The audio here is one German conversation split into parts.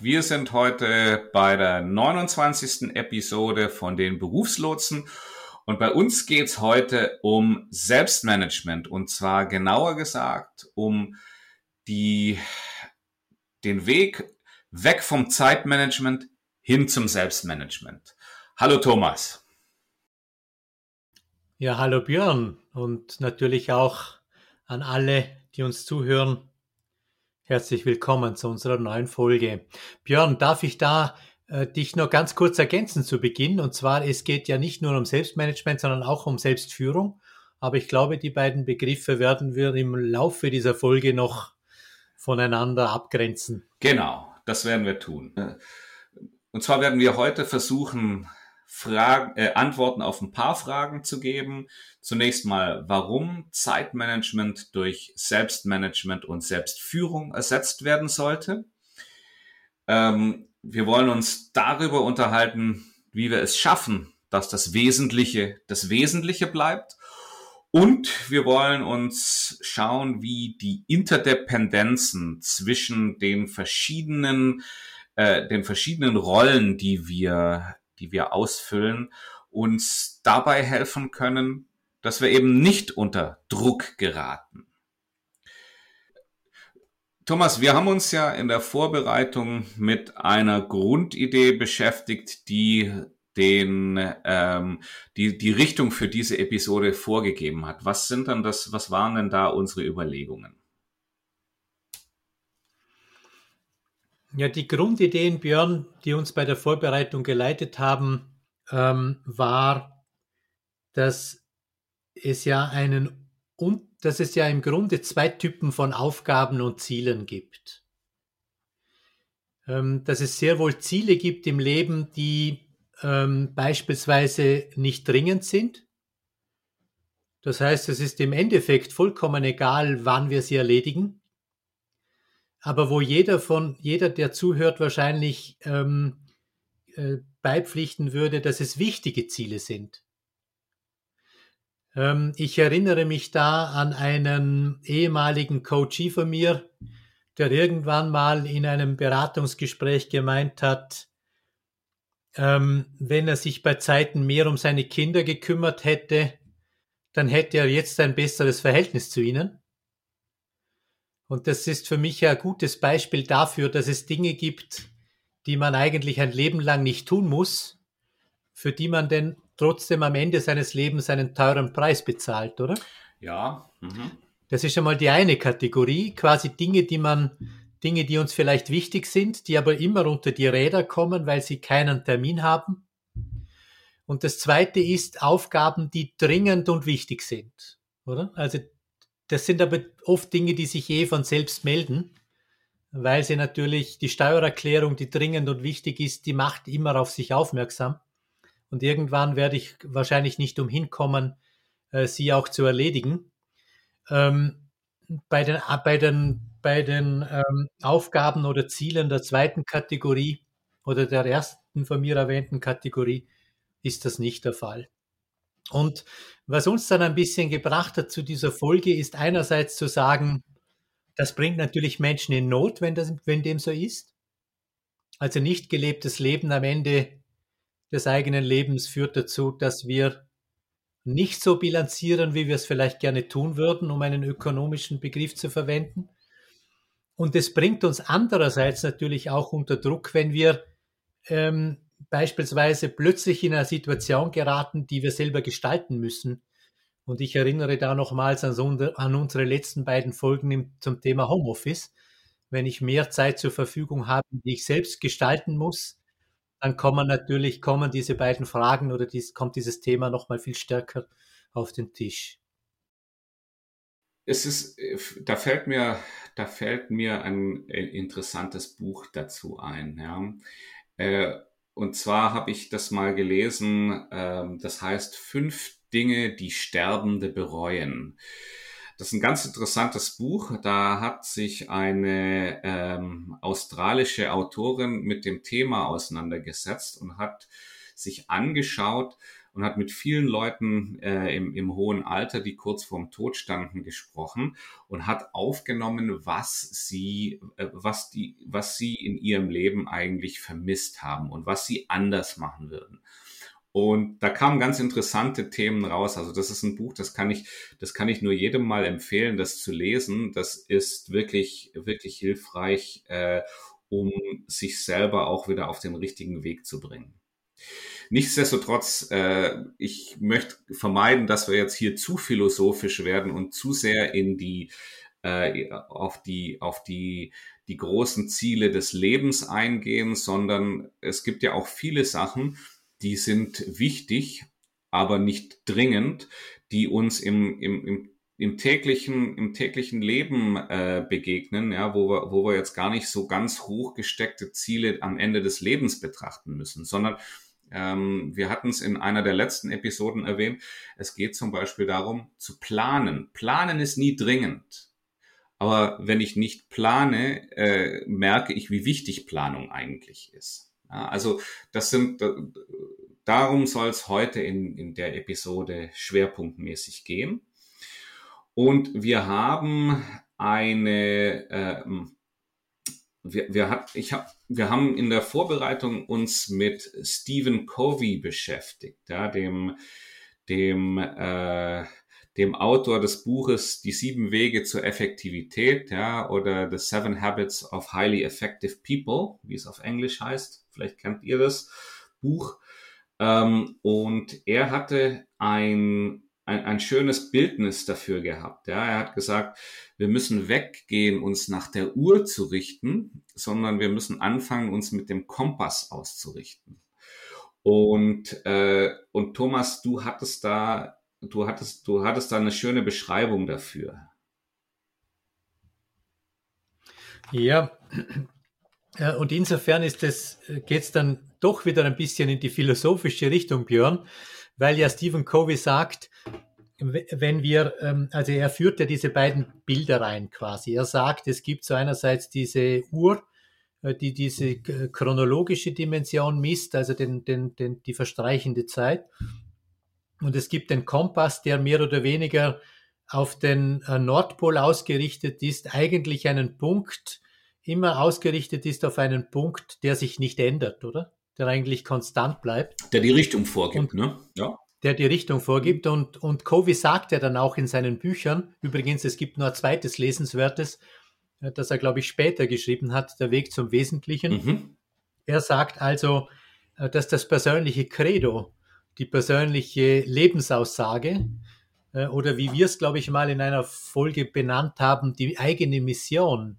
Wir sind heute bei der 29. Episode von den Berufslotsen und bei uns geht's heute um Selbstmanagement und zwar genauer gesagt um die, den Weg weg vom Zeitmanagement hin zum Selbstmanagement. Hallo Thomas. Ja, hallo Björn und natürlich auch an alle, die uns zuhören. Herzlich willkommen zu unserer neuen Folge. Björn, darf ich da äh, dich noch ganz kurz ergänzen zu Beginn? Und zwar, es geht ja nicht nur um Selbstmanagement, sondern auch um Selbstführung. Aber ich glaube, die beiden Begriffe werden wir im Laufe dieser Folge noch voneinander abgrenzen. Genau, das werden wir tun. Und zwar werden wir heute versuchen, Fragen, äh, Antworten auf ein paar Fragen zu geben. Zunächst mal, warum Zeitmanagement durch Selbstmanagement und Selbstführung ersetzt werden sollte. Ähm, wir wollen uns darüber unterhalten, wie wir es schaffen, dass das Wesentliche das Wesentliche bleibt. Und wir wollen uns schauen, wie die Interdependenzen zwischen den verschiedenen, äh, den verschiedenen Rollen, die wir die wir ausfüllen, uns dabei helfen können, dass wir eben nicht unter Druck geraten. Thomas, wir haben uns ja in der Vorbereitung mit einer Grundidee beschäftigt, die den ähm, die die Richtung für diese Episode vorgegeben hat. Was sind dann das? Was waren denn da unsere Überlegungen? Ja, die Grundideen, Björn, die uns bei der Vorbereitung geleitet haben, ähm, war, dass es ja einen und dass es ja im Grunde zwei Typen von Aufgaben und Zielen gibt. Ähm, dass es sehr wohl Ziele gibt im Leben, die ähm, beispielsweise nicht dringend sind. Das heißt, es ist im Endeffekt vollkommen egal, wann wir sie erledigen aber wo jeder von, jeder, der zuhört, wahrscheinlich ähm, äh, beipflichten würde, dass es wichtige Ziele sind. Ähm, ich erinnere mich da an einen ehemaligen Coachie von mir, der irgendwann mal in einem Beratungsgespräch gemeint hat, ähm, wenn er sich bei Zeiten mehr um seine Kinder gekümmert hätte, dann hätte er jetzt ein besseres Verhältnis zu ihnen. Und das ist für mich ein gutes Beispiel dafür, dass es Dinge gibt, die man eigentlich ein Leben lang nicht tun muss, für die man denn trotzdem am Ende seines Lebens einen teuren Preis bezahlt, oder? Ja. Mhm. Das ist schon mal die eine Kategorie, quasi Dinge, die man, Dinge, die uns vielleicht wichtig sind, die aber immer unter die Räder kommen, weil sie keinen Termin haben. Und das zweite ist Aufgaben, die dringend und wichtig sind, oder? Also das sind aber oft Dinge, die sich eh von selbst melden, weil sie natürlich die Steuererklärung, die dringend und wichtig ist, die macht immer auf sich aufmerksam. Und irgendwann werde ich wahrscheinlich nicht umhin kommen, äh, sie auch zu erledigen. Ähm, bei den, äh, bei den, bei den ähm, Aufgaben oder Zielen der zweiten Kategorie oder der ersten von mir erwähnten Kategorie ist das nicht der Fall. Und was uns dann ein bisschen gebracht hat zu dieser Folge, ist einerseits zu sagen, das bringt natürlich Menschen in Not, wenn, das, wenn dem so ist. Also nicht gelebtes Leben am Ende des eigenen Lebens führt dazu, dass wir nicht so bilanzieren, wie wir es vielleicht gerne tun würden, um einen ökonomischen Begriff zu verwenden. Und es bringt uns andererseits natürlich auch unter Druck, wenn wir ähm, beispielsweise plötzlich in eine Situation geraten, die wir selber gestalten müssen. Und ich erinnere da nochmals an, so, an unsere letzten beiden Folgen zum Thema Homeoffice. Wenn ich mehr Zeit zur Verfügung habe, die ich selbst gestalten muss, dann kommen natürlich kommen diese beiden Fragen oder dies, kommt dieses Thema nochmal viel stärker auf den Tisch. Es ist, da fällt mir, da fällt mir ein interessantes Buch dazu ein. Ja. Äh, und zwar habe ich das mal gelesen, ähm, das heißt fünf Dinge, die Sterbende bereuen. Das ist ein ganz interessantes Buch. Da hat sich eine ähm, australische Autorin mit dem Thema auseinandergesetzt und hat sich angeschaut, und hat mit vielen Leuten äh, im, im hohen Alter, die kurz vorm Tod standen, gesprochen und hat aufgenommen, was sie, äh, was die, was sie in ihrem Leben eigentlich vermisst haben und was sie anders machen würden. Und da kamen ganz interessante Themen raus. Also das ist ein Buch, das kann ich, das kann ich nur jedem mal empfehlen, das zu lesen. Das ist wirklich, wirklich hilfreich, äh, um sich selber auch wieder auf den richtigen Weg zu bringen. Nichtsdestotrotz, äh, ich möchte vermeiden, dass wir jetzt hier zu philosophisch werden und zu sehr in die äh, auf die auf die die großen Ziele des Lebens eingehen, sondern es gibt ja auch viele Sachen, die sind wichtig, aber nicht dringend, die uns im, im, im im täglichen, im täglichen Leben äh, begegnen, ja, wo wir, wo wir jetzt gar nicht so ganz hoch gesteckte Ziele am Ende des Lebens betrachten müssen, sondern ähm, wir hatten es in einer der letzten Episoden erwähnt. Es geht zum Beispiel darum, zu planen. Planen ist nie dringend. Aber wenn ich nicht plane, äh, merke ich, wie wichtig Planung eigentlich ist. Ja, also das sind, darum soll es heute in, in der Episode schwerpunktmäßig gehen. Und wir haben eine äh, wir, wir, ich hab, wir haben in der Vorbereitung uns mit Stephen Covey beschäftigt, ja, dem, dem, äh, dem Autor des Buches Die sieben Wege zur Effektivität, ja, oder The Seven Habits of Highly Effective People, wie es auf Englisch heißt. Vielleicht kennt ihr das Buch. Ähm, und er hatte ein ein, ein schönes Bildnis dafür gehabt. Ja, er hat gesagt, wir müssen weggehen, uns nach der Uhr zu richten, sondern wir müssen anfangen, uns mit dem Kompass auszurichten. Und, äh, und Thomas, du hattest da, du hattest, du hattest da eine schöne Beschreibung dafür. Ja, und insofern ist es, geht es dann doch wieder ein bisschen in die philosophische Richtung, Björn weil ja Stephen Covey sagt, wenn wir, ähm, also er führt ja diese beiden Bilder rein quasi. Er sagt, es gibt so einerseits diese Uhr, äh, die diese chronologische Dimension misst, also den, den, den, die verstreichende Zeit. Und es gibt den Kompass, der mehr oder weniger auf den äh, Nordpol ausgerichtet ist, eigentlich einen Punkt, immer ausgerichtet ist auf einen Punkt, der sich nicht ändert, oder? Der eigentlich konstant bleibt. Der die Richtung vorgibt, und, ne? Ja. Der die Richtung vorgibt. Und, und Covey sagt ja dann auch in seinen Büchern, übrigens, es gibt nur ein zweites Lesenswertes, äh, das er, glaube ich, später geschrieben hat, Der Weg zum Wesentlichen. Mhm. Er sagt also, äh, dass das persönliche Credo, die persönliche Lebensaussage, äh, oder wie wir es, glaube ich, mal in einer Folge benannt haben, die eigene Mission,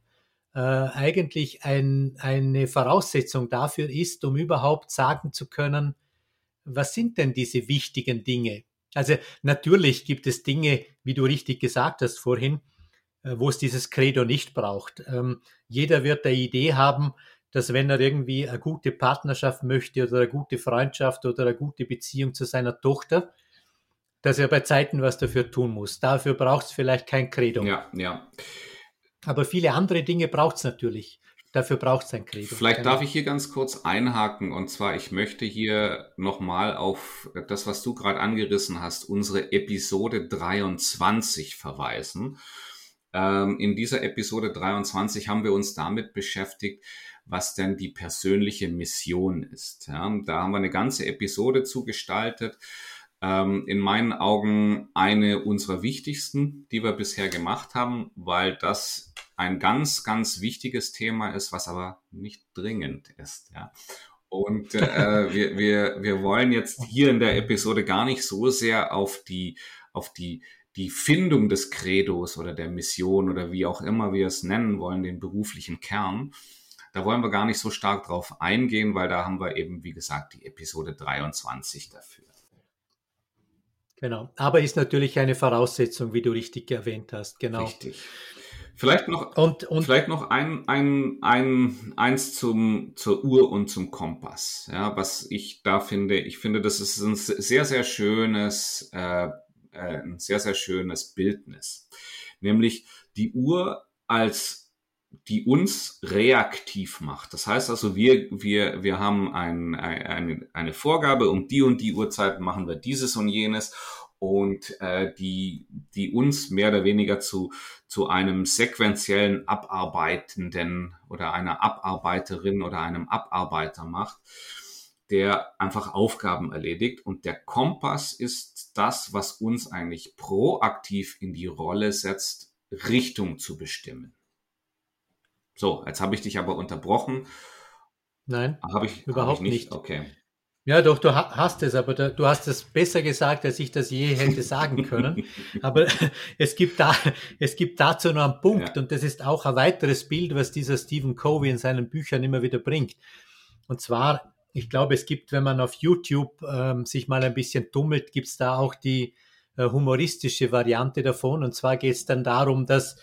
äh, eigentlich ein, eine Voraussetzung dafür ist, um überhaupt sagen zu können, was sind denn diese wichtigen Dinge? Also natürlich gibt es Dinge, wie du richtig gesagt hast vorhin, äh, wo es dieses Credo nicht braucht. Ähm, jeder wird eine Idee haben, dass wenn er irgendwie eine gute Partnerschaft möchte oder eine gute Freundschaft oder eine gute Beziehung zu seiner Tochter, dass er bei Zeiten was dafür tun muss. Dafür braucht es vielleicht kein Credo. Ja, ja. Aber viele andere Dinge braucht es natürlich. Dafür braucht es ein Credo. Vielleicht darf ich hier ganz kurz einhaken. Und zwar, ich möchte hier nochmal auf das, was du gerade angerissen hast, unsere Episode 23 verweisen. Ähm, in dieser Episode 23 haben wir uns damit beschäftigt, was denn die persönliche Mission ist. Ja, da haben wir eine ganze Episode zugestaltet ähm, in meinen Augen eine unserer wichtigsten, die wir bisher gemacht haben, weil das ein ganz, ganz wichtiges Thema ist, was aber nicht dringend ist. Ja. Und äh, wir, wir, wir wollen jetzt hier in der Episode gar nicht so sehr auf die, auf die, die Findung des Credos oder der Mission oder wie auch immer wir es nennen wollen, den beruflichen Kern. Da wollen wir gar nicht so stark drauf eingehen, weil da haben wir eben, wie gesagt, die Episode 23 dafür. Genau. Aber ist natürlich eine Voraussetzung, wie du richtig erwähnt hast. Genau. Richtig. Vielleicht noch, und, und vielleicht noch ein, ein, ein, eins zum, zur Uhr und zum Kompass. Ja, was ich da finde, ich finde, das ist ein sehr, sehr schönes, äh, äh, ein sehr, sehr schönes Bildnis. Nämlich die Uhr als die uns reaktiv macht. Das heißt also, wir, wir, wir haben ein, ein, eine Vorgabe, um die und die Uhrzeit machen wir dieses und jenes und äh, die, die uns mehr oder weniger zu, zu einem sequenziellen Abarbeitenden oder einer Abarbeiterin oder einem Abarbeiter macht, der einfach Aufgaben erledigt. Und der Kompass ist das, was uns eigentlich proaktiv in die Rolle setzt, Richtung zu bestimmen. So, jetzt habe ich dich aber unterbrochen. Nein, habe ich überhaupt hab ich nicht. nicht. Okay. Ja, doch, du hast es, aber du hast es besser gesagt, als ich das je hätte sagen können. aber es gibt da, es gibt dazu noch einen Punkt ja. und das ist auch ein weiteres Bild, was dieser Stephen Covey in seinen Büchern immer wieder bringt. Und zwar, ich glaube, es gibt, wenn man auf YouTube ähm, sich mal ein bisschen tummelt, gibt es da auch die äh, humoristische Variante davon. Und zwar geht es dann darum, dass,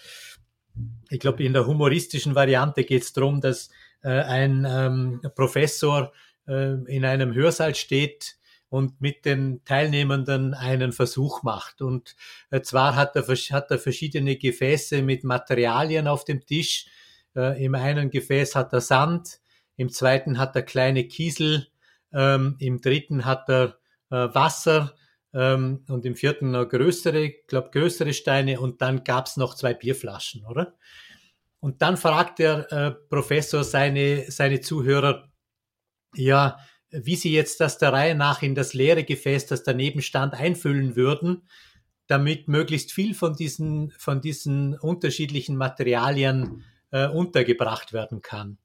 ich glaube, in der humoristischen Variante geht es darum, dass äh, ein ähm, Professor äh, in einem Hörsaal steht und mit den Teilnehmenden einen Versuch macht. Und äh, zwar hat er, hat er verschiedene Gefäße mit Materialien auf dem Tisch. Äh, Im einen Gefäß hat er Sand, im zweiten hat er kleine Kiesel, ähm, im dritten hat er äh, Wasser ähm, und im vierten noch größere, glaube größere Steine und dann gab's noch zwei Bierflaschen, oder? Und dann fragt der äh, Professor seine, seine Zuhörer, ja, wie sie jetzt das der Reihe nach in das leere Gefäß, das daneben stand, einfüllen würden, damit möglichst viel von diesen, von diesen unterschiedlichen Materialien äh, untergebracht werden kann.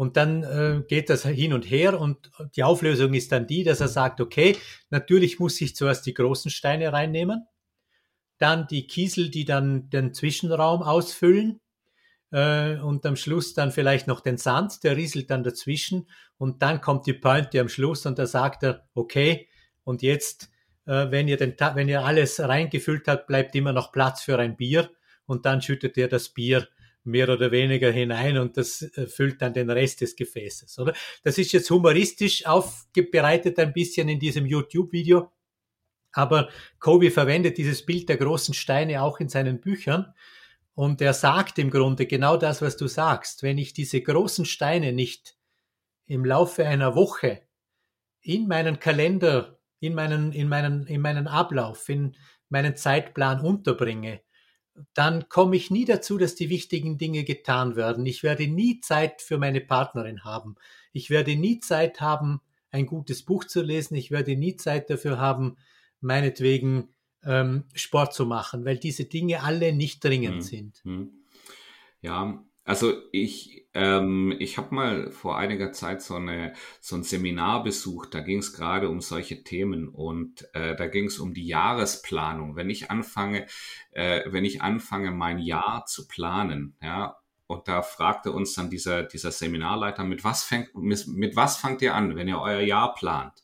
Und dann äh, geht das hin und her und die Auflösung ist dann die, dass er sagt, okay, natürlich muss ich zuerst die großen Steine reinnehmen, dann die Kiesel, die dann den Zwischenraum ausfüllen äh, und am Schluss dann vielleicht noch den Sand, der rieselt dann dazwischen und dann kommt die Pointe am Schluss und da sagt er, okay, und jetzt, äh, wenn, ihr den, wenn ihr alles reingefüllt habt, bleibt immer noch Platz für ein Bier und dann schüttet ihr das Bier mehr oder weniger hinein und das füllt dann den Rest des Gefäßes, oder? Das ist jetzt humoristisch aufbereitet ein bisschen in diesem YouTube-Video, aber Kobe verwendet dieses Bild der großen Steine auch in seinen Büchern und er sagt im Grunde genau das, was du sagst. Wenn ich diese großen Steine nicht im Laufe einer Woche in meinen Kalender, in meinen, in meinen, in meinen Ablauf, in meinen Zeitplan unterbringe, dann komme ich nie dazu, dass die wichtigen Dinge getan werden. Ich werde nie Zeit für meine Partnerin haben. Ich werde nie Zeit haben, ein gutes Buch zu lesen. Ich werde nie Zeit dafür haben, meinetwegen ähm, Sport zu machen, weil diese Dinge alle nicht dringend hm. sind. Hm. Ja, also ich, ähm, ich habe mal vor einiger Zeit so, eine, so ein Seminar besucht, da ging es gerade um solche Themen und äh, da ging es um die Jahresplanung. Wenn ich anfange, äh, wenn ich anfange, mein Jahr zu planen, ja, und da fragte uns dann dieser, dieser Seminarleiter, mit was, fängt, mit, mit was fangt ihr an, wenn ihr euer Jahr plant?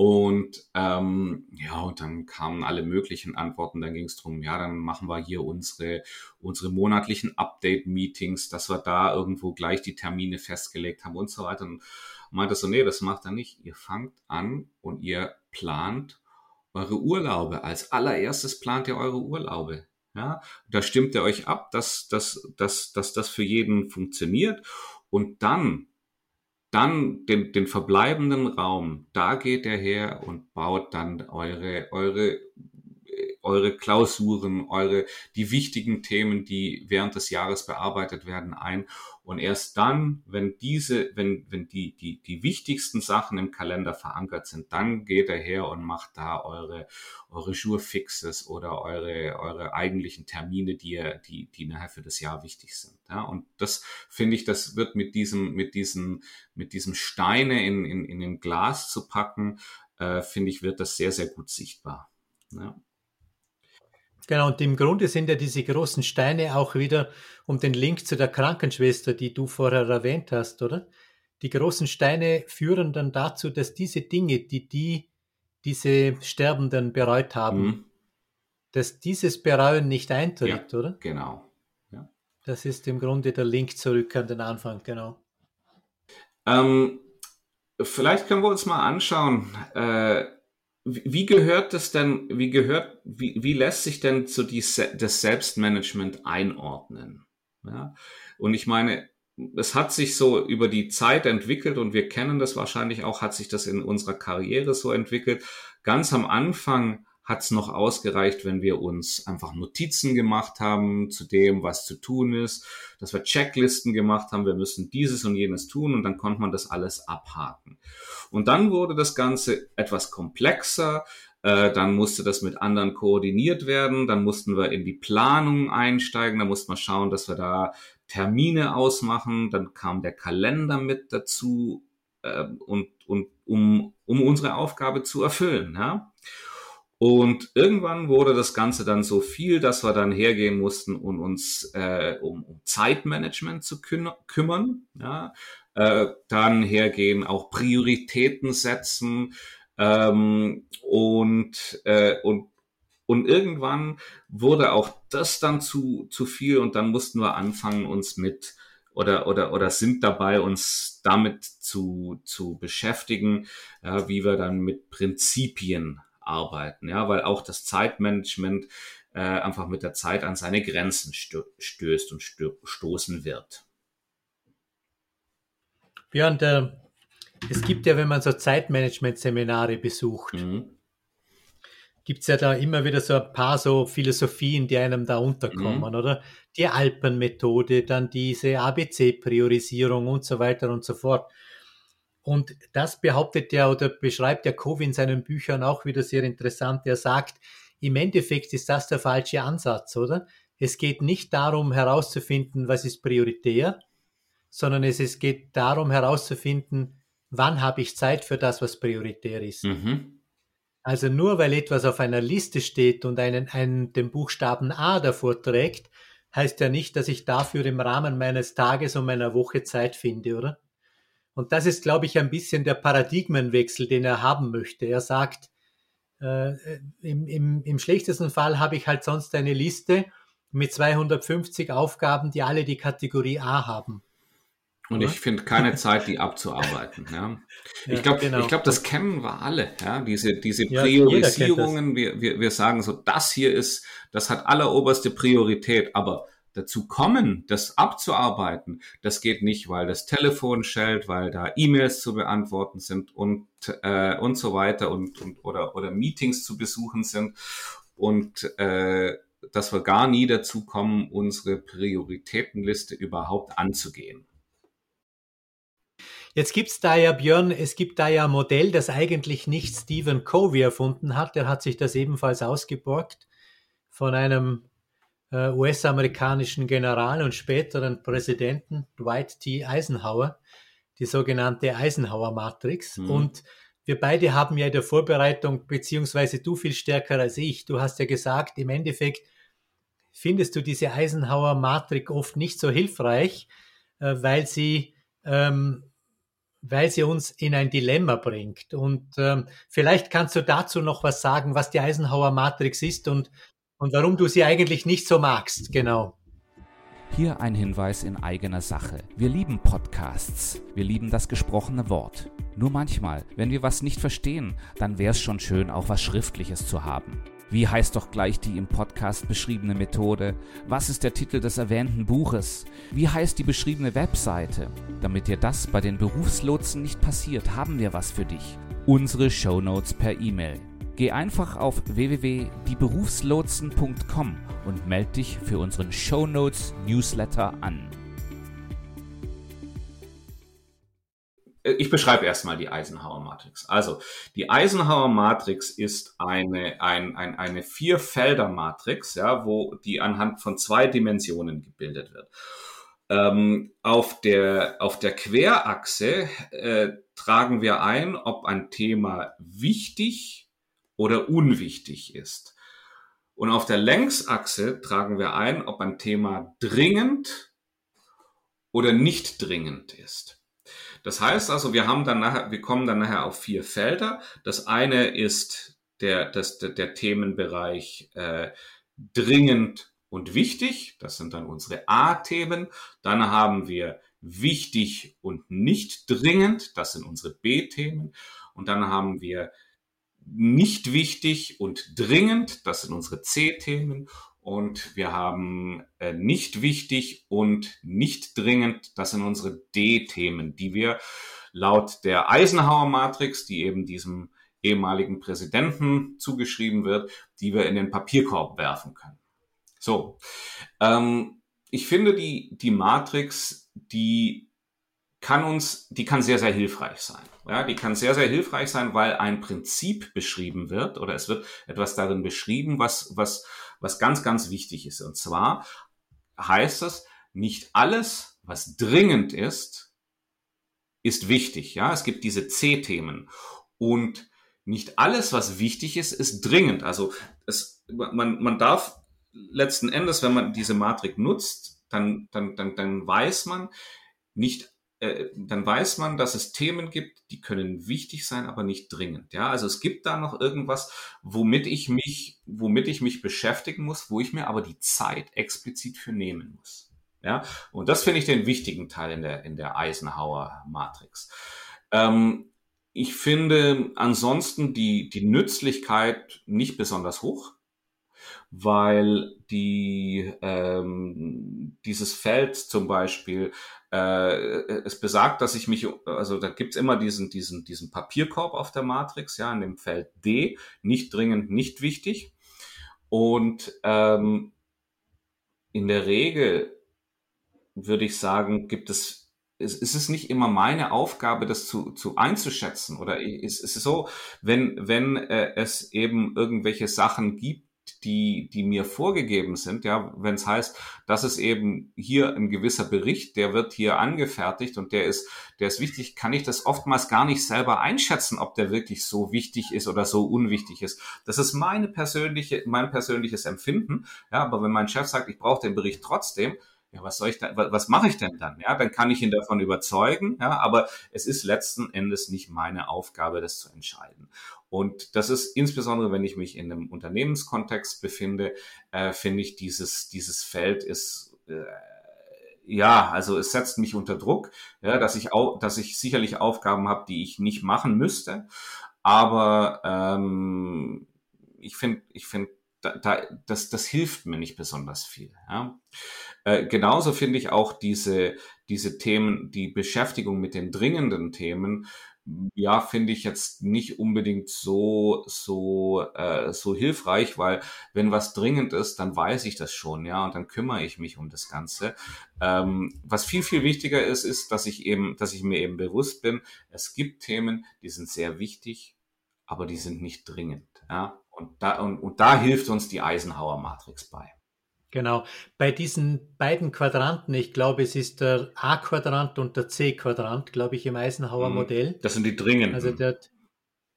Und ähm, ja, und dann kamen alle möglichen Antworten. Dann ging es darum, ja, dann machen wir hier unsere, unsere monatlichen Update-Meetings, dass wir da irgendwo gleich die Termine festgelegt haben und so weiter. Und meinte so, nee, das macht er nicht. Ihr fangt an und ihr plant eure Urlaube. Als allererstes plant ihr eure Urlaube. Ja, da stimmt ihr euch ab, dass, dass, dass, dass das für jeden funktioniert. Und dann dann den, den verbleibenden Raum, da geht er her und baut dann eure, eure eure Klausuren, eure, die wichtigen Themen, die während des Jahres bearbeitet werden, ein. Und erst dann, wenn diese, wenn, wenn die, die, die wichtigsten Sachen im Kalender verankert sind, dann geht er her und macht da eure, eure Jourfixes oder eure, eure eigentlichen Termine, die, ihr, die, die nachher für das Jahr wichtig sind. Ja, und das finde ich, das wird mit diesem, mit diesem, mit diesem Steine in, in, in ein Glas zu packen, äh, finde ich, wird das sehr, sehr gut sichtbar. Ja. Genau, und im Grunde sind ja diese großen Steine auch wieder um den Link zu der Krankenschwester, die du vorher erwähnt hast, oder? Die großen Steine führen dann dazu, dass diese Dinge, die die, diese Sterbenden bereut haben, mhm. dass dieses Bereuen nicht eintritt, ja, oder? Genau. Ja. Das ist im Grunde der Link zurück an den Anfang, genau. Ähm, vielleicht können wir uns mal anschauen, äh, wie gehört das denn, wie gehört, wie, wie lässt sich denn so die, das Selbstmanagement einordnen? Ja? Und ich meine, es hat sich so über die Zeit entwickelt und wir kennen das wahrscheinlich auch, hat sich das in unserer Karriere so entwickelt. Ganz am Anfang hat es noch ausgereicht, wenn wir uns einfach Notizen gemacht haben zu dem, was zu tun ist, dass wir Checklisten gemacht haben, wir müssen dieses und jenes tun und dann konnte man das alles abhaken. Und dann wurde das Ganze etwas komplexer, äh, dann musste das mit anderen koordiniert werden, dann mussten wir in die Planung einsteigen, dann mussten wir schauen, dass wir da Termine ausmachen, dann kam der Kalender mit dazu äh, und, und um, um unsere Aufgabe zu erfüllen. Ja? Und irgendwann wurde das Ganze dann so viel, dass wir dann hergehen mussten und uns äh, um, um Zeitmanagement zu kü kümmern. Ja? Äh, dann hergehen, auch Prioritäten setzen ähm, und, äh, und, und irgendwann wurde auch das dann zu, zu viel und dann mussten wir anfangen, uns mit oder, oder, oder sind dabei, uns damit zu, zu beschäftigen, ja, wie wir dann mit Prinzipien arbeiten, ja, weil auch das Zeitmanagement äh, einfach mit der Zeit an seine Grenzen stö stößt und stö stoßen wird. Björn, der, es gibt ja, wenn man so Zeitmanagement-Seminare besucht, mhm. gibt es ja da immer wieder so ein paar so Philosophien, die einem da unterkommen, mhm. oder? Die Alpenmethode, dann diese ABC-Priorisierung und so weiter und so fort. Und das behauptet ja oder beschreibt ja Covey in seinen Büchern auch wieder sehr interessant. Er sagt, im Endeffekt ist das der falsche Ansatz, oder? Es geht nicht darum herauszufinden, was ist prioritär, sondern es, es geht darum herauszufinden, wann habe ich Zeit für das, was prioritär ist. Mhm. Also nur weil etwas auf einer Liste steht und einen, einen, den Buchstaben A davor trägt, heißt ja nicht, dass ich dafür im Rahmen meines Tages und meiner Woche Zeit finde, oder? Und das ist, glaube ich, ein bisschen der Paradigmenwechsel, den er haben möchte. Er sagt, äh, im, im, im schlechtesten Fall habe ich halt sonst eine Liste mit 250 Aufgaben, die alle die Kategorie A haben. Und ich finde keine Zeit, die abzuarbeiten. Ja. Ich glaube, genau. ich glaube, das kennen wir alle. Ja, diese diese Priorisierungen. Wir, wir, wir sagen so, das hier ist, das hat alleroberste Priorität. Aber dazu kommen, das abzuarbeiten, das geht nicht, weil das Telefon schellt, weil da E-Mails zu beantworten sind und äh, und so weiter und, und oder oder Meetings zu besuchen sind und äh, dass wir gar nie dazu kommen, unsere Prioritätenliste überhaupt anzugehen. Jetzt gibt's da ja, Björn, es gibt da ja ein Modell, das eigentlich nicht Stephen Covey erfunden hat. Der hat sich das ebenfalls ausgeborgt von einem US-amerikanischen General und späteren Präsidenten Dwight T. Eisenhower, die sogenannte Eisenhower-Matrix. Mhm. Und wir beide haben ja in der Vorbereitung, beziehungsweise du viel stärker als ich, du hast ja gesagt, im Endeffekt findest du diese Eisenhower-Matrix oft nicht so hilfreich, äh, weil sie ähm, weil sie uns in ein Dilemma bringt. Und ähm, vielleicht kannst du dazu noch was sagen, was die Eisenhower Matrix ist und und warum du sie eigentlich nicht so magst, genau. Hier ein Hinweis in eigener Sache. Wir lieben Podcasts. Wir lieben das gesprochene Wort. Nur manchmal, wenn wir was nicht verstehen, dann wäre es schon schön, auch was Schriftliches zu haben. Wie heißt doch gleich die im Podcast beschriebene Methode? Was ist der Titel des erwähnten Buches? Wie heißt die beschriebene Webseite? Damit dir das bei den Berufslotsen nicht passiert, haben wir was für dich. Unsere Shownotes per E-Mail. Geh einfach auf www.dieberufslotsen.com und melde dich für unseren Show Notes Newsletter an. Ich beschreibe erstmal die Eisenhower Matrix. Also, die Eisenhower Matrix ist eine, ein, ein, eine Vier-Felder-Matrix, ja, wo die anhand von zwei Dimensionen gebildet wird. Ähm, auf, der, auf der Querachse äh, tragen wir ein, ob ein Thema wichtig oder unwichtig ist. Und auf der Längsachse tragen wir ein, ob ein Thema dringend oder nicht dringend ist. Das heißt also, wir haben dann nachher, wir kommen dann nachher auf vier Felder. Das eine ist der, das, der, Themenbereich äh, dringend und wichtig, das sind dann unsere A-Themen. Dann haben wir wichtig und nicht dringend, das sind unsere B-Themen. Und dann haben wir nicht wichtig und dringend, das sind unsere C-Themen. Und wir haben äh, nicht wichtig und nicht dringend, das sind unsere D-Themen, die wir laut der Eisenhower-Matrix, die eben diesem ehemaligen Präsidenten zugeschrieben wird, die wir in den Papierkorb werfen können. So, ähm, ich finde die, die Matrix, die kann uns, die kann sehr, sehr hilfreich sein. Ja, die kann sehr, sehr hilfreich sein, weil ein Prinzip beschrieben wird oder es wird etwas darin beschrieben, was, was, was ganz, ganz wichtig ist. Und zwar heißt es, nicht alles, was dringend ist, ist wichtig. Ja, es gibt diese C-Themen und nicht alles, was wichtig ist, ist dringend. Also es, man, man darf letzten Endes, wenn man diese Matrik nutzt, dann, dann, dann, dann weiß man nicht, äh, dann weiß man, dass es Themen gibt, die können wichtig sein, aber nicht dringend. Ja, also es gibt da noch irgendwas, womit ich mich, womit ich mich beschäftigen muss, wo ich mir aber die Zeit explizit für nehmen muss. Ja, und das finde ich den wichtigen Teil in der, in der Eisenhower Matrix. Ähm, ich finde ansonsten die, die Nützlichkeit nicht besonders hoch, weil die, ähm, dieses Feld zum Beispiel, äh, es besagt, dass ich mich, also da gibt's immer diesen, diesen, diesen Papierkorb auf der Matrix, ja, in dem Feld D, nicht dringend, nicht wichtig. Und ähm, in der Regel würde ich sagen, gibt es ist, ist es nicht immer meine Aufgabe, das zu, zu einzuschätzen? Oder ist, ist es so, wenn, wenn äh, es eben irgendwelche Sachen gibt, die, die mir vorgegeben sind, ja, wenn es heißt, das ist eben hier ein gewisser Bericht, der wird hier angefertigt und der ist, der ist wichtig, kann ich das oftmals gar nicht selber einschätzen, ob der wirklich so wichtig ist oder so unwichtig ist. Das ist meine persönliche, mein persönliches Empfinden. Ja, aber wenn mein Chef sagt, ich brauche den Bericht trotzdem, ja, was soll ich da, was mache ich denn dann? Ja, dann kann ich ihn davon überzeugen, ja, aber es ist letzten Endes nicht meine Aufgabe, das zu entscheiden. Und das ist insbesondere, wenn ich mich in einem Unternehmenskontext befinde, äh, finde ich dieses, dieses Feld ist, äh, ja, also es setzt mich unter Druck, ja, dass ich auch, dass ich sicherlich Aufgaben habe, die ich nicht machen müsste, aber ähm, ich finde, ich finde da, da, das, das hilft mir nicht besonders viel. Ja. Äh, genauso finde ich auch diese, diese Themen, die Beschäftigung mit den dringenden Themen, ja, finde ich jetzt nicht unbedingt so, so, äh, so hilfreich, weil wenn was dringend ist, dann weiß ich das schon, ja, und dann kümmere ich mich um das Ganze. Ähm, was viel, viel wichtiger ist, ist, dass ich eben, dass ich mir eben bewusst bin, es gibt Themen, die sind sehr wichtig, aber die sind nicht dringend, ja. Und da, und, und da hilft uns die Eisenhower Matrix bei. Genau. Bei diesen beiden Quadranten, ich glaube, es ist der A-Quadrant und der C-Quadrant, glaube ich, im Eisenhower mhm. Modell. Das sind die dringenden. Also der,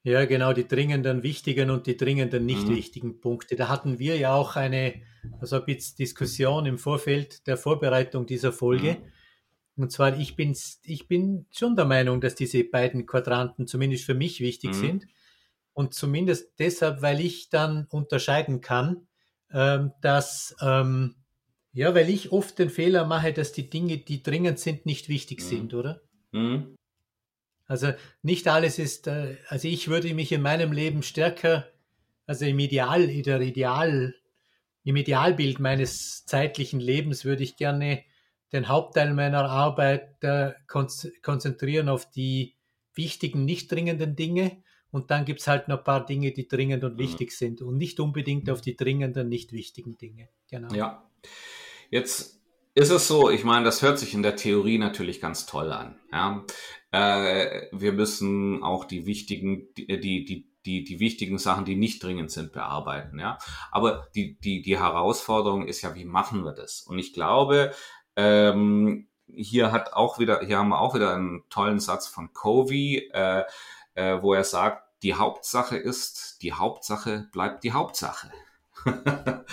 ja, genau, die dringenden wichtigen und die dringenden nicht mhm. wichtigen Punkte. Da hatten wir ja auch eine, also ein bisschen Diskussion im Vorfeld der Vorbereitung dieser Folge. Mhm. Und zwar, ich bin, ich bin schon der Meinung, dass diese beiden Quadranten zumindest für mich wichtig mhm. sind. Und zumindest deshalb, weil ich dann unterscheiden kann, ähm, dass, ähm, ja, weil ich oft den Fehler mache, dass die Dinge, die dringend sind, nicht wichtig mhm. sind, oder? Mhm. Also nicht alles ist, äh, also ich würde mich in meinem Leben stärker, also im Ideal, in der Ideal, im Idealbild meines zeitlichen Lebens würde ich gerne den Hauptteil meiner Arbeit äh, konzentrieren auf die wichtigen, nicht dringenden Dinge und dann gibt es halt noch ein paar Dinge, die dringend und mhm. wichtig sind und nicht unbedingt auf die dringenden, nicht wichtigen Dinge. Genau. Ja. Jetzt ist es so, ich meine, das hört sich in der Theorie natürlich ganz toll an. Ja? Äh, wir müssen auch die wichtigen, die, die, die, die, die wichtigen Sachen, die nicht dringend sind, bearbeiten. Ja? Aber die, die, die Herausforderung ist ja, wie machen wir das? Und ich glaube, ähm, hier hat auch wieder, hier haben wir auch wieder einen tollen Satz von Covey. Äh, äh, wo er sagt, die Hauptsache ist, die Hauptsache bleibt die Hauptsache.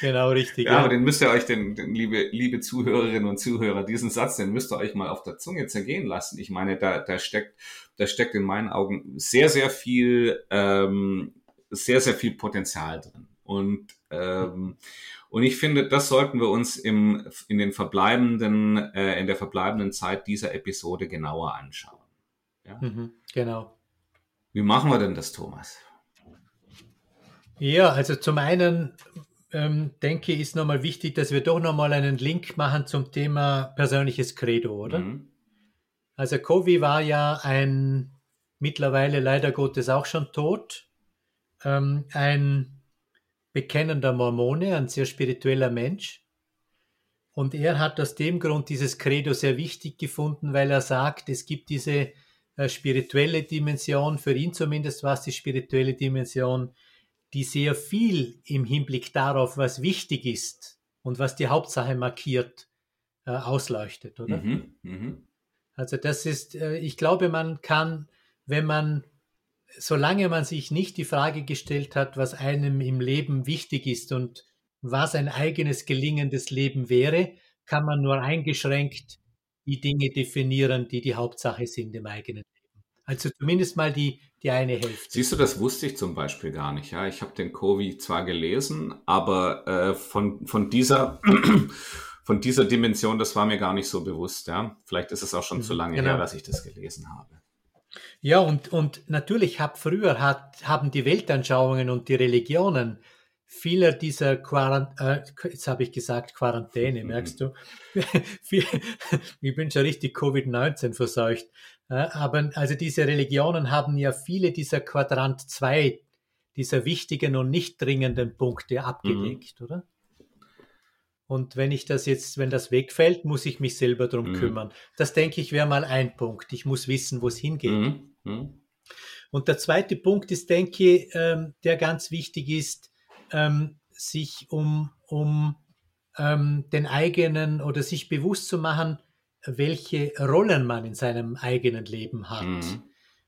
genau, richtig. Ja, ja, aber den müsst ihr euch, den, den, liebe, liebe Zuhörerinnen und Zuhörer, diesen Satz, den müsst ihr euch mal auf der Zunge zergehen lassen. Ich meine, da, da steckt, da steckt in meinen Augen sehr, sehr viel, ähm, sehr, sehr viel Potenzial drin. Und Ähm, und ich finde, das sollten wir uns im, in den verbleibenden, äh, in der verbleibenden Zeit dieser Episode genauer anschauen. Ja? Mhm, genau. Wie machen wir denn das, Thomas? Ja, also zum einen ähm, denke ich, ist nochmal wichtig, dass wir doch nochmal einen Link machen zum Thema persönliches Credo, oder? Mhm. Also Covey war ja ein mittlerweile leider Gottes auch schon tot, ähm, ein bekennender Mormone, ein sehr spiritueller Mensch. Und er hat aus dem Grund dieses Credo sehr wichtig gefunden, weil er sagt, es gibt diese spirituelle Dimension, für ihn zumindest war es die spirituelle Dimension, die sehr viel im Hinblick darauf, was wichtig ist und was die Hauptsache markiert, äh, ausleuchtet, oder? Mhm, mh. Also das ist, äh, ich glaube, man kann, wenn man, solange man sich nicht die Frage gestellt hat, was einem im Leben wichtig ist und was ein eigenes gelingendes Leben wäre, kann man nur eingeschränkt die Dinge definieren, die die Hauptsache sind im eigenen Leben. Also zumindest mal die, die eine Hälfte. Siehst du, das wusste ich zum Beispiel gar nicht. Ja, ich habe den Covi zwar gelesen, aber äh, von, von dieser von dieser Dimension, das war mir gar nicht so bewusst. Ja, vielleicht ist es auch schon zu mhm, lange genau. her, dass ich das gelesen habe. Ja, und, und natürlich hab, früher hat, haben die Weltanschauungen und die Religionen vieler dieser Quarant äh, jetzt habe ich gesagt Quarantäne, mhm. merkst du? ich bin schon richtig Covid-19 verseucht. Aber also diese Religionen haben ja viele dieser Quadrant 2, dieser wichtigen und nicht dringenden Punkte abgedeckt, mhm. oder? Und wenn ich das jetzt, wenn das wegfällt, muss ich mich selber drum mhm. kümmern. Das denke ich wäre mal ein Punkt. Ich muss wissen, wo es hingeht. Mhm. Mhm. Und der zweite Punkt ist, denke ich, ähm, der ganz wichtig ist, ähm, sich um, um ähm, den eigenen oder sich bewusst zu machen, welche Rollen man in seinem eigenen Leben hat. Mhm.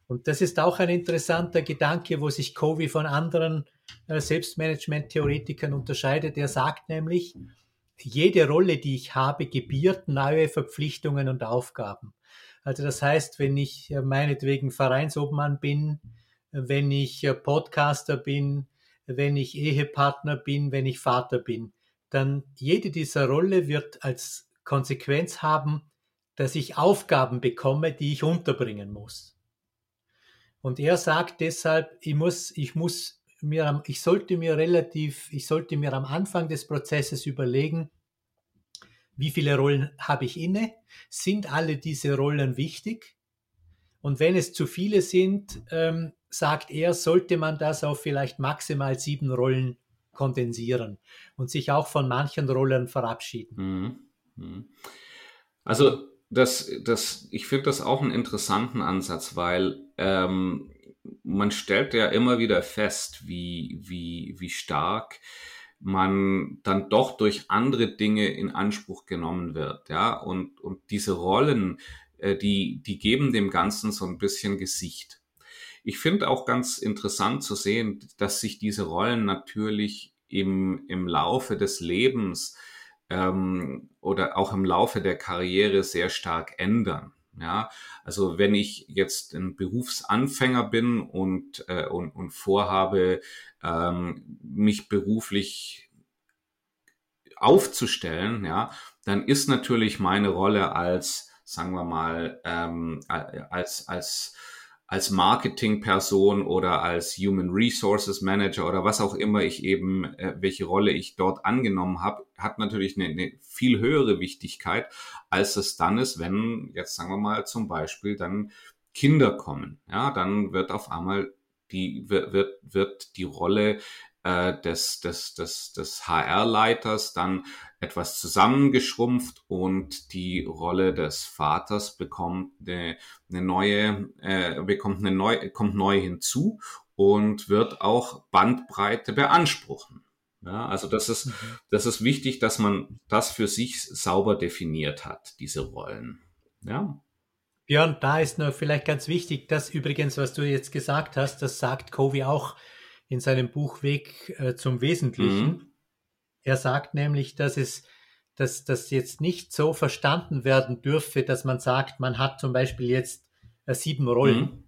Und das ist auch ein interessanter Gedanke, wo sich Covey von anderen äh, Selbstmanagement-Theoretikern unterscheidet. Er sagt nämlich, jede Rolle, die ich habe, gebiert neue Verpflichtungen und Aufgaben. Also das heißt, wenn ich äh, meinetwegen Vereinsobmann bin, wenn ich äh, Podcaster bin, wenn ich Ehepartner bin, wenn ich Vater bin, dann jede dieser Rolle wird als Konsequenz haben, dass ich Aufgaben bekomme, die ich unterbringen muss. Und er sagt deshalb, ich muss, ich muss mir, ich sollte mir relativ, ich sollte mir am Anfang des Prozesses überlegen, wie viele Rollen habe ich inne? Sind alle diese Rollen wichtig? Und wenn es zu viele sind, ähm, sagt er, sollte man das auf vielleicht maximal sieben Rollen kondensieren und sich auch von manchen Rollen verabschieden. Mhm. Mhm. Also das, das, ich finde das auch einen interessanten Ansatz, weil ähm, man stellt ja immer wieder fest, wie, wie, wie stark man dann doch durch andere Dinge in Anspruch genommen wird, ja, und, und diese Rollen, äh, die, die geben dem Ganzen so ein bisschen Gesicht. Ich finde auch ganz interessant zu sehen, dass sich diese Rollen natürlich im, im Laufe des Lebens ähm, oder auch im Laufe der Karriere sehr stark ändern. Ja, also wenn ich jetzt ein Berufsanfänger bin und, äh, und, und vorhabe, ähm, mich beruflich aufzustellen, ja, dann ist natürlich meine Rolle als, sagen wir mal, ähm, als, als als Marketingperson oder als Human Resources Manager oder was auch immer ich eben, äh, welche Rolle ich dort angenommen habe, hat natürlich eine, eine viel höhere Wichtigkeit, als es dann ist, wenn jetzt sagen wir mal zum Beispiel dann Kinder kommen. Ja, dann wird auf einmal die wird wird die Rolle äh, des, des, des, des HR-Leiters dann etwas zusammengeschrumpft und die Rolle des Vaters bekommt eine, eine neue, äh, bekommt eine neu, kommt neu hinzu und wird auch Bandbreite beanspruchen. Ja, also das ist, mhm. das ist wichtig, dass man das für sich sauber definiert hat, diese Rollen. Ja. Björn, da ist nur vielleicht ganz wichtig, dass übrigens, was du jetzt gesagt hast, das sagt Covey auch in seinem Buch Weg äh, zum Wesentlichen. Mhm. Er sagt nämlich, dass es dass das jetzt nicht so verstanden werden dürfe, dass man sagt, man hat zum Beispiel jetzt äh, sieben Rollen mhm.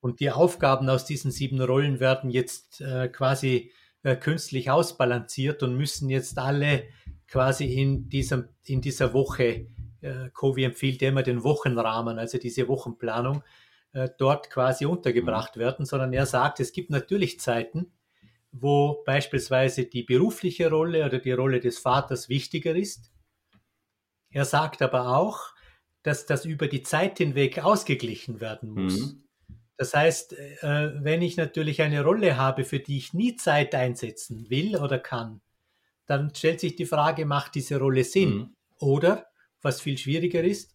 und die Aufgaben aus diesen sieben Rollen werden jetzt äh, quasi äh, künstlich ausbalanciert und müssen jetzt alle quasi in, diesem, in dieser Woche, äh, Covi empfiehlt immer den Wochenrahmen, also diese Wochenplanung, äh, dort quasi untergebracht mhm. werden, sondern er sagt, es gibt natürlich Zeiten, wo beispielsweise die berufliche Rolle oder die Rolle des Vaters wichtiger ist. Er sagt aber auch, dass das über die Zeit hinweg ausgeglichen werden muss. Mhm. Das heißt, äh, wenn ich natürlich eine Rolle habe, für die ich nie Zeit einsetzen will oder kann, dann stellt sich die Frage, macht diese Rolle Sinn? Mhm. Oder, was viel schwieriger ist,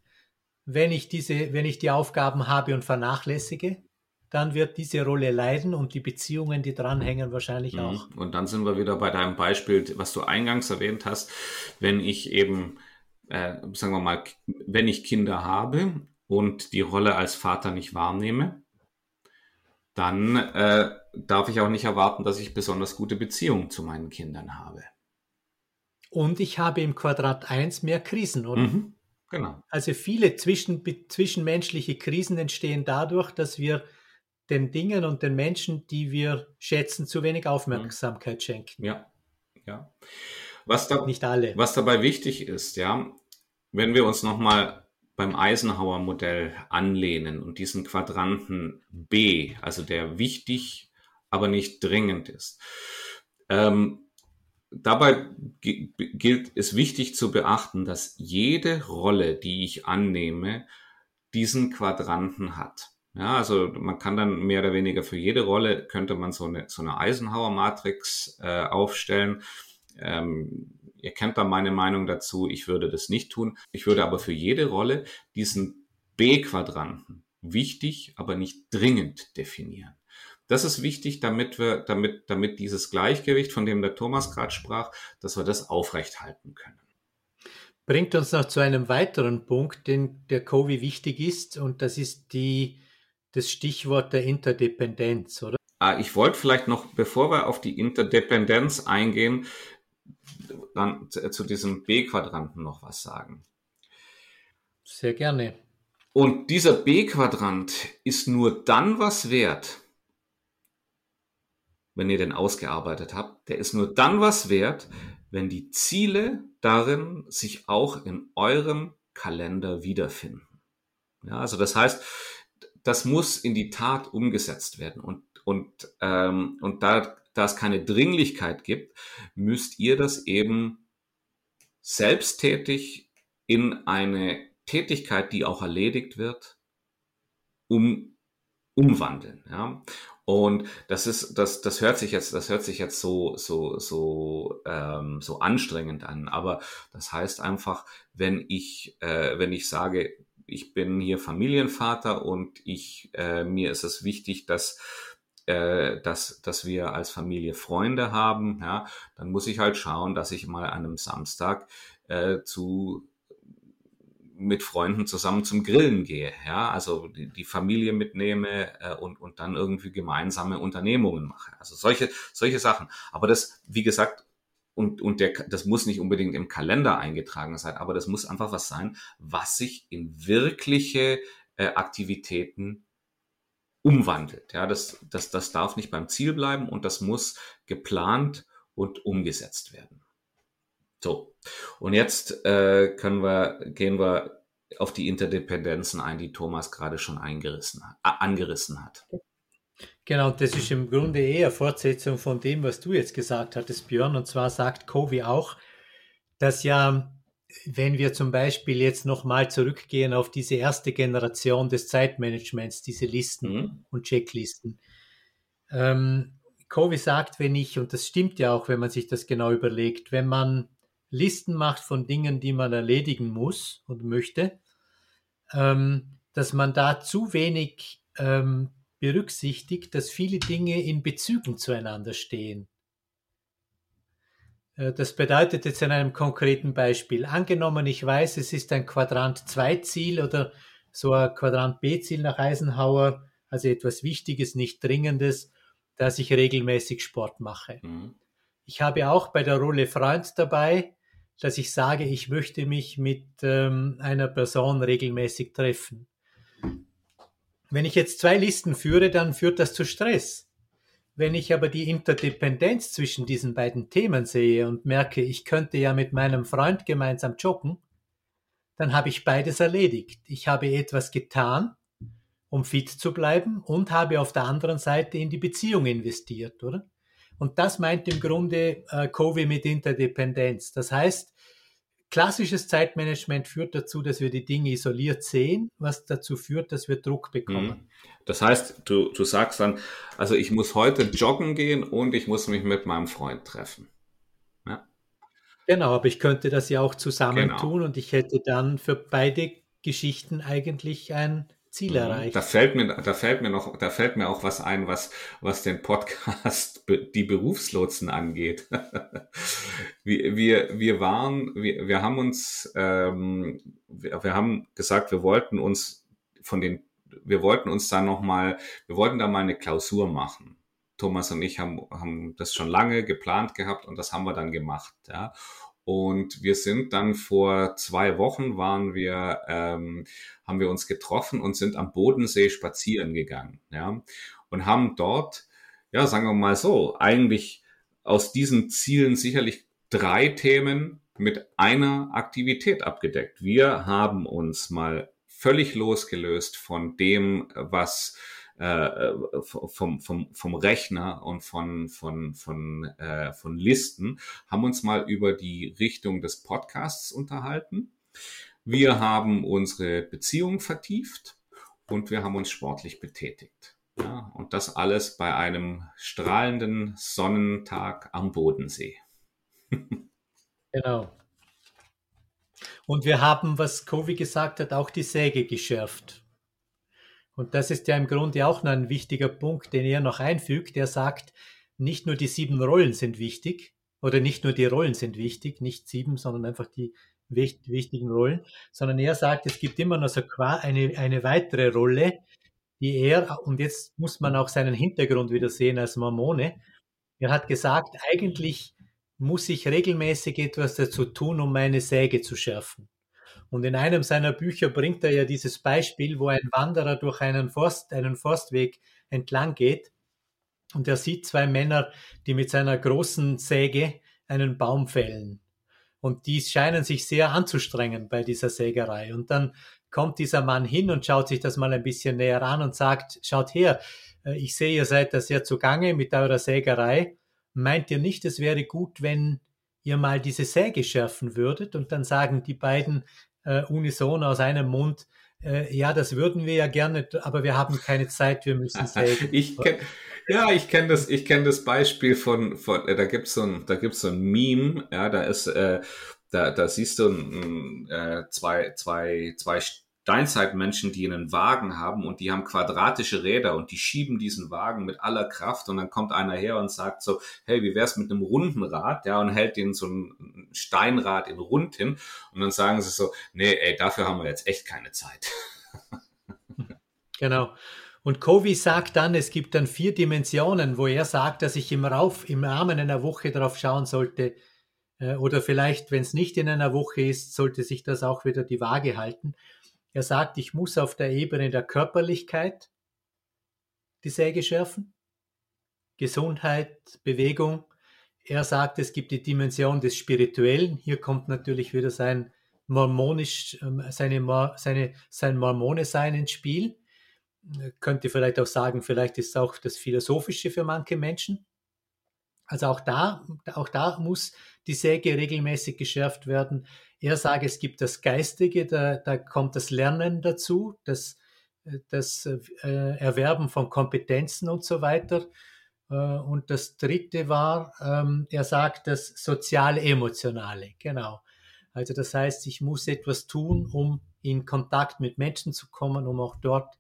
wenn ich diese, wenn ich die Aufgaben habe und vernachlässige, dann wird diese Rolle leiden und die Beziehungen, die dranhängen, wahrscheinlich mhm. auch. Und dann sind wir wieder bei deinem Beispiel, was du eingangs erwähnt hast, wenn ich eben, äh, sagen wir mal, wenn ich Kinder habe und die Rolle als Vater nicht wahrnehme, dann äh, darf ich auch nicht erwarten, dass ich besonders gute Beziehungen zu meinen Kindern habe. Und ich habe im Quadrat 1 mehr Krisen, oder? Mhm, genau. Also viele zwischen, zwischenmenschliche Krisen entstehen dadurch, dass wir den Dingen und den Menschen, die wir schätzen, zu wenig Aufmerksamkeit mhm. schenken. Ja, ja. Was da, Nicht alle. Was dabei wichtig ist, ja, wenn wir uns nochmal beim Eisenhower-Modell anlehnen und diesen Quadranten B, also der wichtig, aber nicht dringend ist. Ähm, dabei gilt es wichtig zu beachten, dass jede Rolle, die ich annehme, diesen Quadranten hat. Ja, also man kann dann mehr oder weniger für jede Rolle könnte man so eine, so eine Eisenhower-Matrix äh, aufstellen. Ähm, ihr kennt da meine Meinung dazu. Ich würde das nicht tun. Ich würde aber für jede Rolle diesen B-Quadranten wichtig, aber nicht dringend definieren. Das ist wichtig, damit wir, damit, damit dieses Gleichgewicht, von dem der Thomas gerade sprach, dass wir das aufrechthalten können. Bringt uns noch zu einem weiteren Punkt, den der Covid wichtig ist, und das ist die das Stichwort der Interdependenz, oder? Ah, ich wollte vielleicht noch, bevor wir auf die Interdependenz eingehen, dann zu diesem B-Quadranten noch was sagen. Sehr gerne. Und dieser B-Quadrant ist nur dann was wert, wenn ihr den ausgearbeitet habt. Der ist nur dann was wert, wenn die Ziele darin sich auch in eurem Kalender wiederfinden. Ja, also das heißt, das muss in die Tat umgesetzt werden. Und, und, ähm, und da, da es keine Dringlichkeit gibt, müsst ihr das eben selbsttätig in eine Tätigkeit, die auch erledigt wird, um, umwandeln. Ja? Und das ist, das, das hört sich jetzt, das hört sich jetzt so, so, so, ähm, so anstrengend an. Aber das heißt einfach, wenn ich, äh, wenn ich sage, ich bin hier Familienvater und ich, äh, mir ist es wichtig, dass, äh, dass, dass wir als Familie Freunde haben, ja, dann muss ich halt schauen, dass ich mal an einem Samstag äh, zu mit Freunden zusammen zum Grillen gehe, ja, also die, die Familie mitnehme äh, und, und dann irgendwie gemeinsame Unternehmungen mache. Also solche, solche Sachen. Aber das, wie gesagt, und, und der, das muss nicht unbedingt im Kalender eingetragen sein, aber das muss einfach was sein, was sich in wirkliche äh, Aktivitäten umwandelt. Ja, das, das, das darf nicht beim Ziel bleiben und das muss geplant und umgesetzt werden. So, und jetzt äh, können wir, gehen wir auf die Interdependenzen ein, die Thomas gerade schon eingerissen, äh, angerissen hat. Genau, das ist im Grunde eher Fortsetzung von dem, was du jetzt gesagt hattest, Björn. Und zwar sagt Covey auch, dass ja, wenn wir zum Beispiel jetzt nochmal zurückgehen auf diese erste Generation des Zeitmanagements, diese Listen mhm. und Checklisten. Ähm, Covey sagt, wenn ich, und das stimmt ja auch, wenn man sich das genau überlegt, wenn man Listen macht von Dingen, die man erledigen muss und möchte, ähm, dass man da zu wenig ähm, berücksichtigt, dass viele Dinge in Bezügen zueinander stehen. Äh, das bedeutet jetzt in einem konkreten Beispiel, angenommen, ich weiß, es ist ein Quadrant 2 Ziel oder so ein Quadrant B Ziel nach Eisenhower, also etwas Wichtiges, nicht Dringendes, dass ich regelmäßig Sport mache. Mhm. Ich habe auch bei der Rolle Freund dabei, dass ich sage, ich möchte mich mit ähm, einer Person regelmäßig treffen. Wenn ich jetzt zwei Listen führe, dann führt das zu Stress. wenn ich aber die Interdependenz zwischen diesen beiden Themen sehe und merke, ich könnte ja mit meinem Freund gemeinsam joggen, dann habe ich beides erledigt. Ich habe etwas getan, um fit zu bleiben und habe auf der anderen Seite in die Beziehung investiert, oder? Und das meint im Grunde äh, Covey mit Interdependenz. Das heißt, klassisches Zeitmanagement führt dazu, dass wir die Dinge isoliert sehen, was dazu führt, dass wir Druck bekommen. Mhm. Das heißt, du, du sagst dann, also ich muss heute joggen gehen und ich muss mich mit meinem Freund treffen. Ja. Genau, aber ich könnte das ja auch zusammen genau. tun und ich hätte dann für beide Geschichten eigentlich ein Ziel mhm. erreicht. Da fällt mir, da fällt mir noch, da fällt mir auch was ein, was, was den Podcast, die Berufslotsen angeht. wir, wir, wir waren, wir, wir haben uns, ähm, wir, wir haben gesagt, wir wollten uns von den wir wollten uns da nochmal, wir wollten da mal eine Klausur machen. Thomas und ich haben, haben das schon lange geplant gehabt und das haben wir dann gemacht. Ja. Und wir sind dann vor zwei Wochen waren wir, ähm, haben wir uns getroffen und sind am Bodensee spazieren gegangen, ja, und haben dort, ja, sagen wir mal so, eigentlich aus diesen Zielen sicherlich drei Themen mit einer Aktivität abgedeckt. Wir haben uns mal völlig losgelöst von dem, was äh, vom, vom, vom Rechner und von, von, von, äh, von Listen, haben uns mal über die Richtung des Podcasts unterhalten. Wir haben unsere Beziehung vertieft und wir haben uns sportlich betätigt. Ja, und das alles bei einem strahlenden Sonnentag am Bodensee. genau. Und wir haben, was Covey gesagt hat, auch die Säge geschärft. Und das ist ja im Grunde auch noch ein wichtiger Punkt, den er noch einfügt. Er sagt, nicht nur die sieben Rollen sind wichtig, oder nicht nur die Rollen sind wichtig, nicht sieben, sondern einfach die wichtigen Rollen, sondern er sagt, es gibt immer noch so eine, eine weitere Rolle, die er, und jetzt muss man auch seinen Hintergrund wieder sehen als Mormone, er hat gesagt, eigentlich muss ich regelmäßig etwas dazu tun, um meine Säge zu schärfen. Und in einem seiner Bücher bringt er ja dieses Beispiel, wo ein Wanderer durch einen Forst, einen Forstweg entlang geht und er sieht zwei Männer, die mit seiner großen Säge einen Baum fällen. Und die scheinen sich sehr anzustrengen bei dieser Sägerei. Und dann kommt dieser Mann hin und schaut sich das mal ein bisschen näher an und sagt, schaut her, äh, ich sehe, ihr seid da sehr zugange mit eurer Sägerei meint ihr nicht, es wäre gut, wenn ihr mal diese Säge schärfen würdet? Und dann sagen die beiden äh, unisono aus einem Mund, äh, ja, das würden wir ja gerne, aber wir haben keine Zeit, wir müssen sägen. ich kenn, ja, ich kenne das, ich das Beispiel von, von äh, da gibt's so ein, so ein Meme, ja, da ist, äh, da, da siehst du äh, zwei, zwei, zwei Steinzeitmenschen, die einen Wagen haben und die haben quadratische Räder und die schieben diesen Wagen mit aller Kraft und dann kommt einer her und sagt so, hey, wie wär's mit einem runden Rad, ja, und hält den so ein Steinrad in rund hin und dann sagen sie so, nee, ey, dafür haben wir jetzt echt keine Zeit. Genau. Und Covey sagt dann, es gibt dann vier Dimensionen, wo er sagt, dass ich im, Rauf, im Rahmen einer Woche darauf schauen sollte, äh, oder vielleicht, wenn es nicht in einer Woche ist, sollte sich das auch wieder die Waage halten. Er sagt, ich muss auf der Ebene der Körperlichkeit die Säge schärfen, Gesundheit, Bewegung. Er sagt, es gibt die Dimension des Spirituellen. Hier kommt natürlich wieder sein mormonisch, ähm, seine, seine, sein Mormone-Sein ins Spiel. Könnte vielleicht auch sagen, vielleicht ist auch das Philosophische für manche Menschen. Also auch da, auch da muss die Säge regelmäßig geschärft werden. Er sagt, es gibt das Geistige, da, da kommt das Lernen dazu, das, das äh, Erwerben von Kompetenzen und so weiter. Äh, und das dritte war, ähm, er sagt, das sozial-emotionale, genau. Also das heißt, ich muss etwas tun, um in Kontakt mit Menschen zu kommen, um auch dort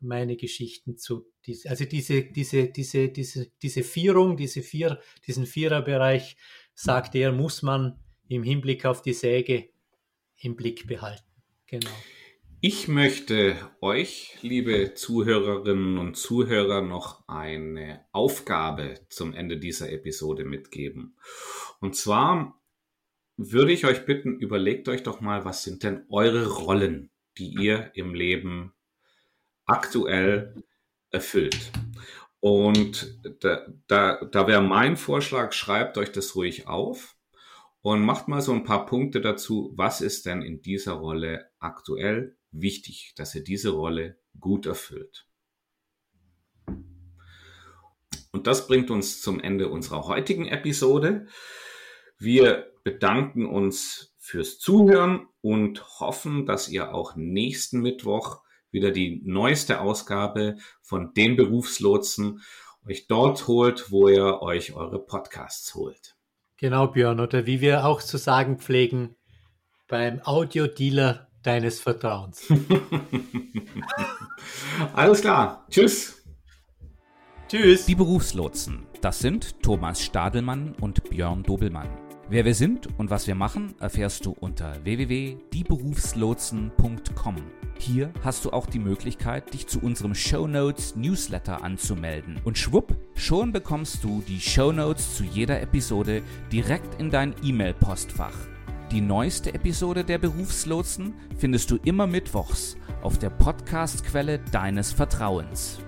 meine Geschichten zu, also diese, diese, diese, diese, diese Vierung, diese vier, diesen Viererbereich, sagt er, muss man im Hinblick auf die Säge im Blick behalten. Genau. Ich möchte euch, liebe Zuhörerinnen und Zuhörer, noch eine Aufgabe zum Ende dieser Episode mitgeben. Und zwar würde ich euch bitten, überlegt euch doch mal, was sind denn eure Rollen, die ihr im Leben aktuell erfüllt. Und da, da, da wäre mein Vorschlag, schreibt euch das ruhig auf und macht mal so ein paar Punkte dazu, was ist denn in dieser Rolle aktuell wichtig, dass ihr diese Rolle gut erfüllt. Und das bringt uns zum Ende unserer heutigen Episode. Wir bedanken uns fürs Zuhören und hoffen, dass ihr auch nächsten Mittwoch wieder die neueste Ausgabe von den Berufslotsen euch dort holt, wo ihr euch eure Podcasts holt. Genau, Björn, oder wie wir auch zu sagen pflegen, beim Audiodealer deines Vertrauens. Alles klar. Tschüss. Tschüss. Die Berufslotsen. Das sind Thomas Stadelmann und Björn Dobelmann. Wer wir sind und was wir machen, erfährst du unter www.dieberufslotsen.com. Hier hast du auch die Möglichkeit, dich zu unserem Show Notes Newsletter anzumelden. Und schwupp, schon bekommst du die Show Notes zu jeder Episode direkt in dein E-Mail-Postfach. Die neueste Episode der Berufslotsen findest du immer mittwochs auf der Podcast-Quelle deines Vertrauens.